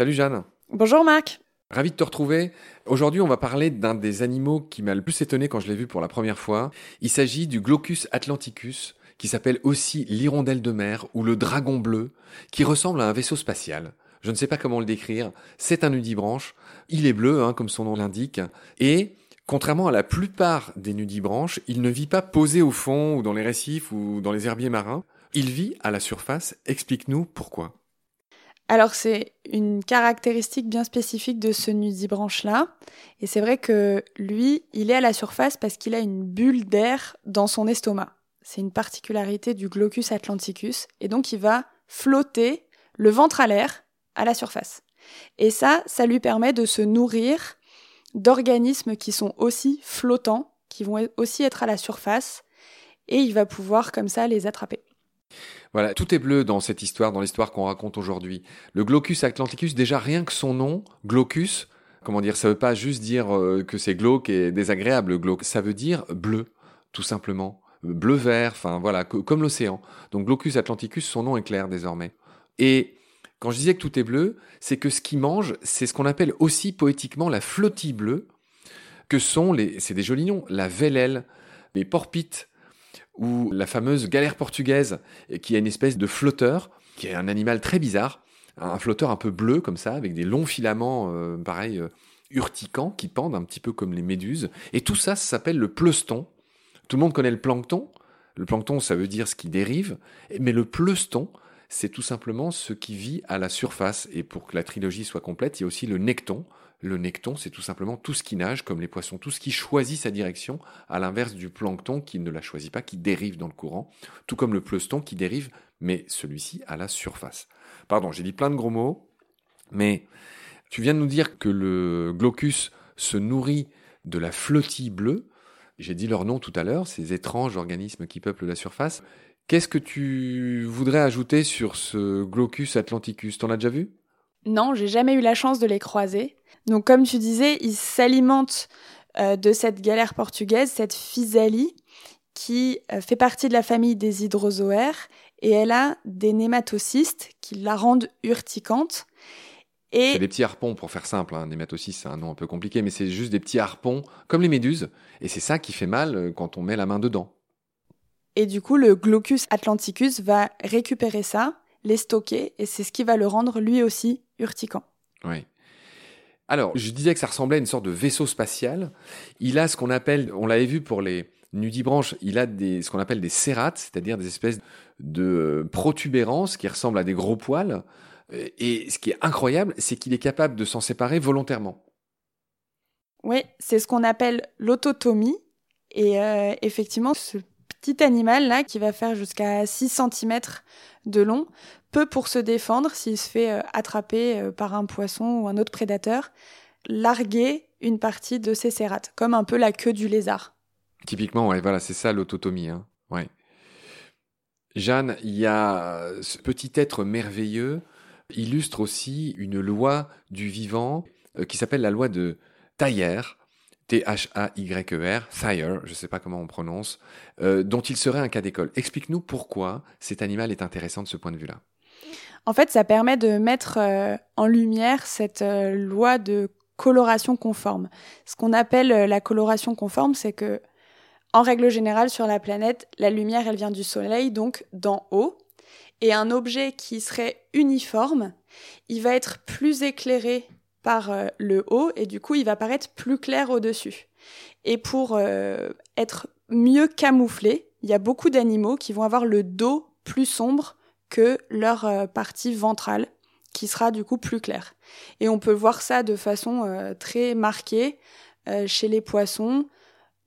Salut Jeanne. Bonjour Marc. Ravi de te retrouver. Aujourd'hui, on va parler d'un des animaux qui m'a le plus étonné quand je l'ai vu pour la première fois. Il s'agit du Glaucus atlanticus, qui s'appelle aussi l'hirondelle de mer ou le dragon bleu, qui ressemble à un vaisseau spatial. Je ne sais pas comment le décrire. C'est un nudibranche. Il est bleu, hein, comme son nom l'indique. Et Contrairement à la plupart des nudibranches, il ne vit pas posé au fond ou dans les récifs ou dans les herbiers marins. Il vit à la surface. Explique-nous pourquoi. Alors c'est une caractéristique bien spécifique de ce nudibranche-là. Et c'est vrai que lui, il est à la surface parce qu'il a une bulle d'air dans son estomac. C'est une particularité du Glaucus atlanticus. Et donc il va flotter le ventre à l'air à la surface. Et ça, ça lui permet de se nourrir d'organismes qui sont aussi flottants, qui vont aussi être à la surface. Et il va pouvoir comme ça les attraper. Voilà, tout est bleu dans cette histoire, dans l'histoire qu'on raconte aujourd'hui. Le Glaucus atlanticus, déjà rien que son nom, Glaucus, comment dire, ça veut pas juste dire euh, que c'est glauque et désagréable, glauque, ça veut dire bleu, tout simplement. Bleu-vert, enfin voilà, comme l'océan. Donc Glaucus atlanticus, son nom est clair désormais. Et quand je disais que tout est bleu, c'est que ce qu'il mange, c'est ce qu'on appelle aussi poétiquement la flottille bleue, que sont les, c'est des jolis noms, la vélelle, les porpites, ou la fameuse galère portugaise, qui est une espèce de flotteur, qui est un animal très bizarre, un flotteur un peu bleu comme ça, avec des longs filaments, euh, pareil, euh, urticants, qui pendent un petit peu comme les méduses. Et tout ça s'appelle le pleuston. Tout le monde connaît le plancton. Le plancton, ça veut dire ce qui dérive, mais le pleuston, c'est tout simplement ce qui vit à la surface. Et pour que la trilogie soit complète, il y a aussi le necton, le necton, c'est tout simplement tout ce qui nage, comme les poissons, tout ce qui choisit sa direction, à l'inverse du plancton qui ne la choisit pas, qui dérive dans le courant, tout comme le pleuston qui dérive, mais celui-ci à la surface. Pardon, j'ai dit plein de gros mots, mais tu viens de nous dire que le glaucus se nourrit de la flottille bleue. J'ai dit leur nom tout à l'heure, ces étranges organismes qui peuplent la surface. Qu'est-ce que tu voudrais ajouter sur ce glaucus atlanticus? T'en as déjà vu? Non, j'ai jamais eu la chance de les croiser. Donc comme tu disais, il s'alimente euh, de cette galère portugaise, cette physalie, qui euh, fait partie de la famille des hydrozoaires, et elle a des nématocystes qui la rendent urticante. Et... C'est des petits harpons, pour faire simple. Hein. Nématocyste, c'est un nom un peu compliqué, mais c'est juste des petits harpons, comme les méduses. Et c'est ça qui fait mal euh, quand on met la main dedans. Et du coup, le Glaucus atlanticus va récupérer ça, les stocker, et c'est ce qui va le rendre lui aussi urticant. Oui. Alors, je disais que ça ressemblait à une sorte de vaisseau spatial. Il a ce qu'on appelle, on l'avait vu pour les nudibranches, il a des, ce qu'on appelle des cérates, c'est-à-dire des espèces de protubérances qui ressemblent à des gros poils. Et ce qui est incroyable, c'est qu'il est capable de s'en séparer volontairement. Oui, c'est ce qu'on appelle l'autotomie. Et euh, effectivement, ce petit animal-là, qui va faire jusqu'à 6 cm de long, peut, pour se défendre, s'il se fait euh, attraper euh, par un poisson ou un autre prédateur, larguer une partie de ses cérates, comme un peu la queue du lézard. Typiquement, ouais, voilà, c'est ça l'autotomie. Hein. Jeanne, il y a ce petit être merveilleux illustre aussi une loi du vivant euh, qui s'appelle la loi de Thayer, T-H-A-Y-E-R, Thayer, je ne sais pas comment on prononce, dont il serait un cas d'école. Explique-nous pourquoi cet animal est intéressant de ce point de vue-là. En fait, ça permet de mettre euh, en lumière cette euh, loi de coloration conforme. Ce qu'on appelle euh, la coloration conforme, c'est que, en règle générale, sur la planète, la lumière, elle vient du soleil, donc d'en haut. Et un objet qui serait uniforme, il va être plus éclairé par le haut et du coup, il va paraître plus clair au-dessus. Et pour être mieux camouflé, il y a beaucoup d'animaux qui vont avoir le dos plus sombre que leur euh, partie ventrale, qui sera du coup plus claire. Et on peut voir ça de façon euh, très marquée euh, chez les poissons.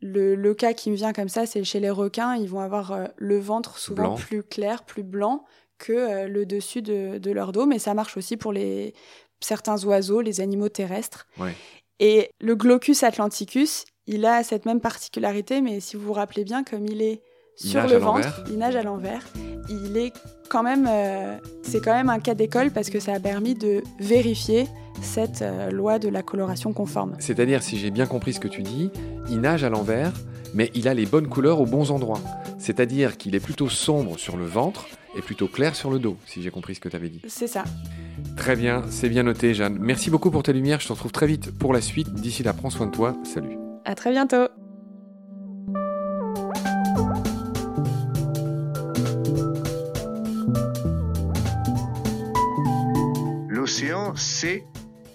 Le, cas qui me vient comme ça, c'est chez les requins, ils vont avoir le ventre souvent plus clair, plus blanc que le dessus de, leur dos, mais ça marche aussi pour les, certains oiseaux, les animaux terrestres. Et le Glaucus atlanticus, il a cette même particularité, mais si vous vous rappelez bien, comme il est sur le ventre, il nage à l'envers. Il est quand même, euh, c'est quand même un cas d'école parce que ça a permis de vérifier cette euh, loi de la coloration conforme. C'est-à-dire, si j'ai bien compris ce que tu dis, il nage à l'envers, mais il a les bonnes couleurs aux bons endroits. C'est-à-dire qu'il est plutôt sombre sur le ventre et plutôt clair sur le dos, si j'ai compris ce que tu avais dit. C'est ça. Très bien, c'est bien noté, Jeanne. Merci beaucoup pour tes lumières. Je te retrouve très vite pour la suite. D'ici là, prends soin de toi. Salut. À très bientôt. L'océan, c'est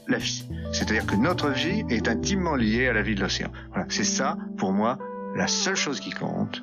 la vie. C'est-à-dire que notre vie est intimement liée à la vie de l'océan. Voilà, c'est ça, pour moi, la seule chose qui compte.